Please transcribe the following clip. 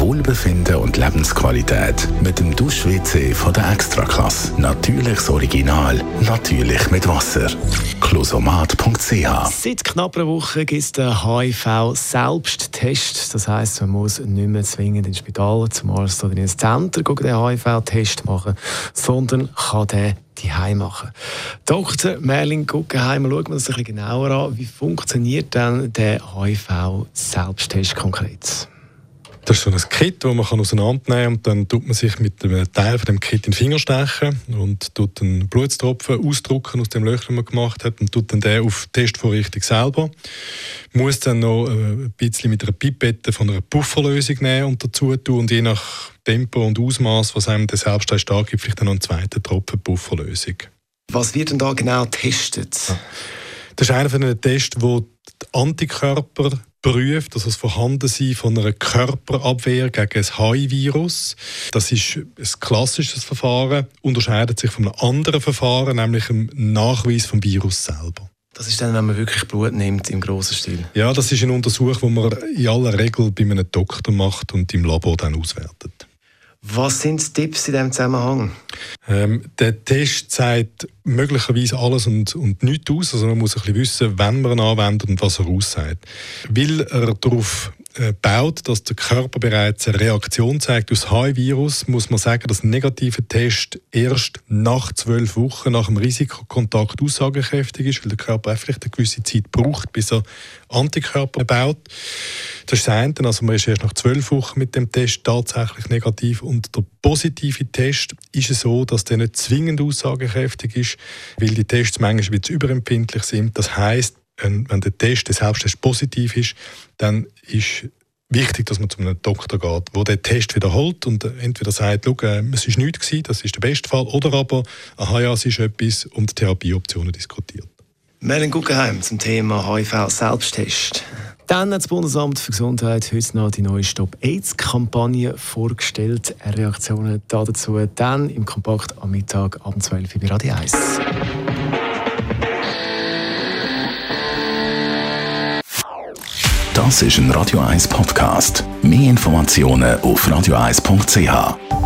Wohlbefinden und Lebensqualität mit dem Dusch-WC von der Extraklasse. Natürliches Original, natürlich mit Wasser. Closomat.ch Seit knapp einer Woche gibt es den HIV-Selbsttest. Das heisst, man muss nicht mehr zwingend ins Spital zum Arzt oder ins Zentrum den HIV-Test machen, sondern kann den die machen. Dr. Merlin Guggenheim, schauen wir uns ein bisschen genauer an. Wie funktioniert denn der HIV-Selbsttest konkret? Das ist so ein Kit, das man auseinandernehmen kann und dann tut man sich mit einem Teil von dem Kit in den Finger stechen und tut einen Blutstropfen ausdrucken aus dem Löcher, das man gemacht hat und tut dann den auf die Testvorrichtung selber. Muss dann noch äh, ein bisschen mit einer Pipette von einer Pufferlösung nehmen und dazu tun und je nach Tempo und Ausmaß, was einem der Selbsttest angibt, vielleicht dann noch einen zweiten Tropfen Pufferlösung. Was wird denn da genau getestet? Das ist einer von den Tests, wo die Antikörper prüft, also das Vorhandensein von einer Körperabwehr gegen ein HIV-Virus. Das ist ein klassisches Verfahren, unterscheidet sich von einem anderen Verfahren, nämlich dem Nachweis vom Virus selber. Das ist dann, wenn man wirklich Blut nimmt im grossen Stil? Ja, das ist ein Untersuch, den man in aller Regel bei einem Doktor macht und im Labor dann auswertet. Was sind die Tipps in diesem Zusammenhang? Ähm, der Test zeigt möglicherweise alles und, und nichts aus. Also man muss ein bisschen wissen, wann man ihn anwendet und was er aussagt. Weil er darauf äh, baut, dass der Körper bereits eine Reaktion zeigt aus HIV-Virus, muss man sagen, dass ein negativer Test erst nach zwölf Wochen nach dem Risikokontakt aussagekräftig ist, weil der Körper vielleicht eine gewisse Zeit braucht, bis er Antikörper baut. Das ist das eine, also man ist erst nach zwölf Wochen mit dem Test tatsächlich negativ und der positive Test ist so, dass der nicht zwingend aussagekräftig ist, weil die Tests manchmal ein überempfindlich sind. Das heißt, wenn, der Test, der Selbsttest positiv ist, dann ist wichtig, dass man zu einem Doktor geht, der den Test wiederholt und entweder sagt, Schau, äh, es war nichts, das ist der beste Fall, oder aber, aha, ja, es ist etwas und Therapieoptionen diskutiert. Melanie Guggenheim zum Thema HIV-Selbsttest. Dann hat das Bundesamt für Gesundheit heute noch die neue Stop-AIDS-Kampagne vorgestellt. Reaktionen dazu dann im Kompakt am Mittag am 12 Uhr bei Radio 1. Das ist ein Radio 1 Podcast. Mehr Informationen auf radio1.ch.